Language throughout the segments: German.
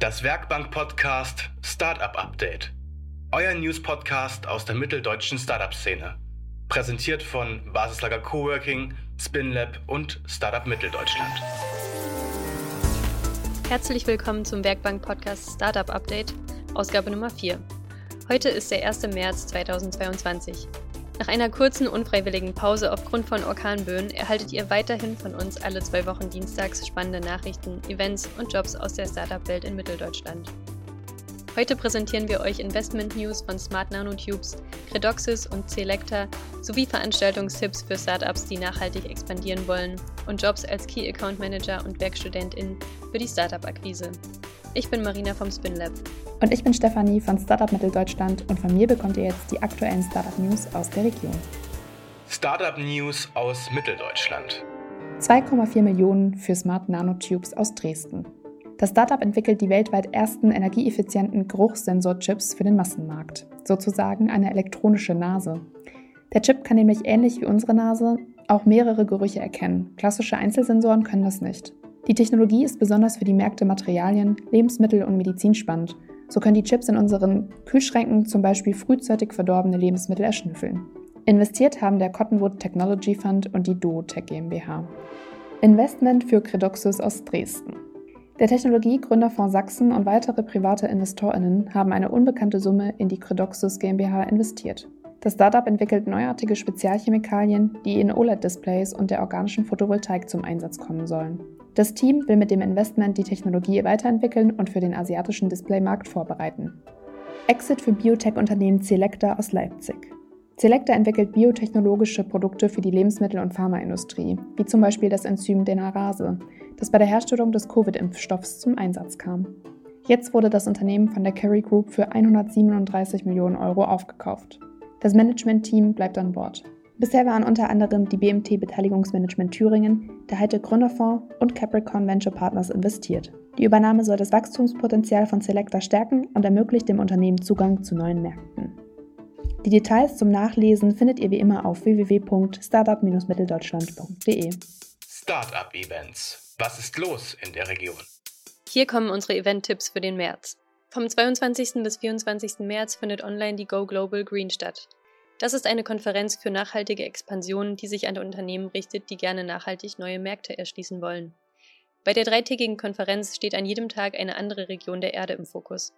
Das Werkbank-Podcast Startup Update. Euer News-Podcast aus der mitteldeutschen Startup-Szene. Präsentiert von Basislager Coworking, SpinLab und Startup Mitteldeutschland. Herzlich willkommen zum Werkbank-Podcast Startup Update, Ausgabe Nummer 4. Heute ist der 1. März 2022. Nach einer kurzen unfreiwilligen Pause aufgrund von Orkanböen erhaltet ihr weiterhin von uns alle zwei Wochen dienstags spannende Nachrichten, Events und Jobs aus der Startup-Welt in Mitteldeutschland. Heute präsentieren wir euch Investment News von Smart Nanotubes, Redoxys und Selecta sowie Veranstaltungstipps für Startups, die nachhaltig expandieren wollen und Jobs als Key Account Manager und Werkstudentin für die Startup-Akquise. Ich bin Marina vom SpinLab. Und ich bin Stefanie von Startup Mitteldeutschland und von mir bekommt ihr jetzt die aktuellen Startup News aus der Region. Startup News aus Mitteldeutschland. 2,4 Millionen für Smart Nanotubes aus Dresden. Das Startup entwickelt die weltweit ersten energieeffizienten Geruchssensorchips für den Massenmarkt, sozusagen eine elektronische Nase. Der Chip kann nämlich ähnlich wie unsere Nase auch mehrere Gerüche erkennen. Klassische Einzelsensoren können das nicht. Die Technologie ist besonders für die Märkte Materialien, Lebensmittel und Medizin spannend. So können die Chips in unseren Kühlschränken zum Beispiel frühzeitig verdorbene Lebensmittel erschnüffeln. Investiert haben der Cottonwood Technology Fund und die Duotech GmbH. Investment für Credoxus aus Dresden. Der Technologiegründerfonds Sachsen und weitere private InvestorInnen haben eine unbekannte Summe in die Credoxus GmbH investiert. Das Startup entwickelt neuartige Spezialchemikalien, die in OLED-Displays und der organischen Photovoltaik zum Einsatz kommen sollen. Das Team will mit dem Investment die Technologie weiterentwickeln und für den asiatischen Displaymarkt vorbereiten. Exit für Biotech-Unternehmen Selecta aus Leipzig. Selecta entwickelt biotechnologische Produkte für die Lebensmittel- und Pharmaindustrie, wie zum Beispiel das Enzym Denarase, das bei der Herstellung des Covid-Impfstoffs zum Einsatz kam. Jetzt wurde das Unternehmen von der Kerry Group für 137 Millionen Euro aufgekauft. Das Management-Team bleibt an Bord. Bisher waren unter anderem die BMT Beteiligungsmanagement Thüringen, der Heite Gründerfonds und Capricorn Venture Partners investiert. Die Übernahme soll das Wachstumspotenzial von Selecta stärken und ermöglicht dem Unternehmen Zugang zu neuen Märkten. Die Details zum Nachlesen findet ihr wie immer auf www.startup-mitteldeutschland.de. Startup Events. Was ist los in der Region? Hier kommen unsere Event-Tipps für den März. Vom 22. bis 24. März findet online die Go Global Green statt. Das ist eine Konferenz für nachhaltige Expansion, die sich an Unternehmen richtet, die gerne nachhaltig neue Märkte erschließen wollen. Bei der dreitägigen Konferenz steht an jedem Tag eine andere Region der Erde im Fokus.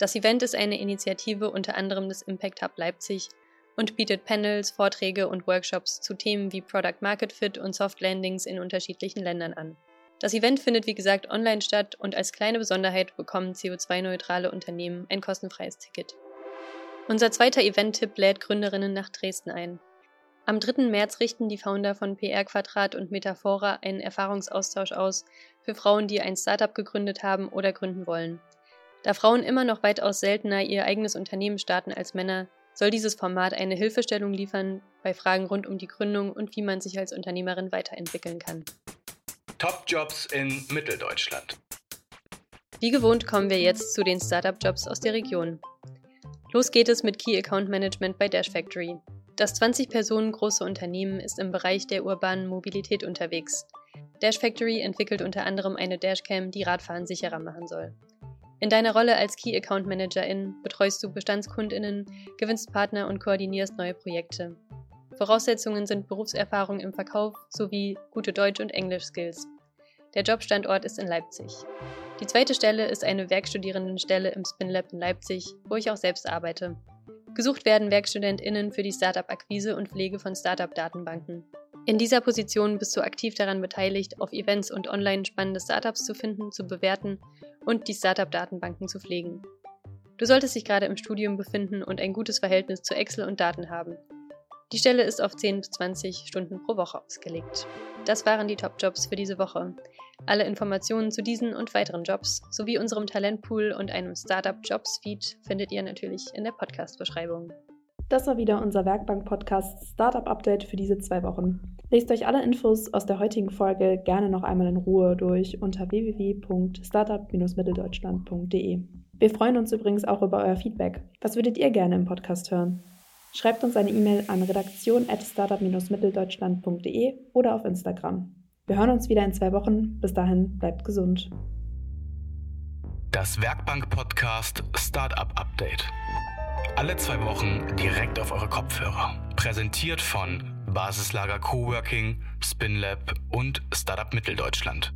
Das Event ist eine Initiative unter anderem des Impact Hub Leipzig und bietet Panels, Vorträge und Workshops zu Themen wie Product Market Fit und Soft Landings in unterschiedlichen Ländern an. Das Event findet wie gesagt online statt und als kleine Besonderheit bekommen CO2-neutrale Unternehmen ein kostenfreies Ticket. Unser zweiter Event-Tipp lädt Gründerinnen nach Dresden ein. Am 3. März richten die Founder von PR Quadrat und Metaphora einen Erfahrungsaustausch aus für Frauen, die ein Startup gegründet haben oder gründen wollen. Da Frauen immer noch weitaus seltener ihr eigenes Unternehmen starten als Männer, soll dieses Format eine Hilfestellung liefern bei Fragen rund um die Gründung und wie man sich als Unternehmerin weiterentwickeln kann. Top-Jobs in Mitteldeutschland. Wie gewohnt kommen wir jetzt zu den Startup-Jobs aus der Region. Los geht es mit Key Account Management bei Dash Factory. Das 20 Personen große Unternehmen ist im Bereich der urbanen Mobilität unterwegs. Dash Factory entwickelt unter anderem eine Dashcam, die Radfahren sicherer machen soll. In deiner Rolle als Key Account Managerin betreust du Bestandskundinnen, gewinnst Partner und koordinierst neue Projekte. Voraussetzungen sind Berufserfahrung im Verkauf sowie gute Deutsch- und Englisch-Skills. Der Jobstandort ist in Leipzig. Die zweite Stelle ist eine Werkstudierendenstelle im SpinLab in Leipzig, wo ich auch selbst arbeite. Gesucht werden WerkstudentInnen für die Startup-Akquise und Pflege von Startup-Datenbanken. In dieser Position bist du aktiv daran beteiligt, auf Events und online spannende Startups zu finden, zu bewerten und die Startup-Datenbanken zu pflegen. Du solltest dich gerade im Studium befinden und ein gutes Verhältnis zu Excel und Daten haben. Die Stelle ist auf 10 bis 20 Stunden pro Woche ausgelegt. Das waren die Top-Jobs für diese Woche. Alle Informationen zu diesen und weiteren Jobs sowie unserem Talentpool und einem Startup Jobs Feed findet ihr natürlich in der Podcast-Beschreibung. Das war wieder unser Werkbank-Podcast Startup Update für diese zwei Wochen. Lest euch alle Infos aus der heutigen Folge gerne noch einmal in Ruhe durch unter www.startup-mitteldeutschland.de. Wir freuen uns übrigens auch über euer Feedback. Was würdet ihr gerne im Podcast hören? Schreibt uns eine E-Mail an redaktion.startup-mitteldeutschland.de oder auf Instagram. Wir hören uns wieder in zwei Wochen. Bis dahin, bleibt gesund. Das Werkbank-Podcast Startup Update. Alle zwei Wochen direkt auf eure Kopfhörer. Präsentiert von Basislager Coworking, Spinlab und Startup Mitteldeutschland.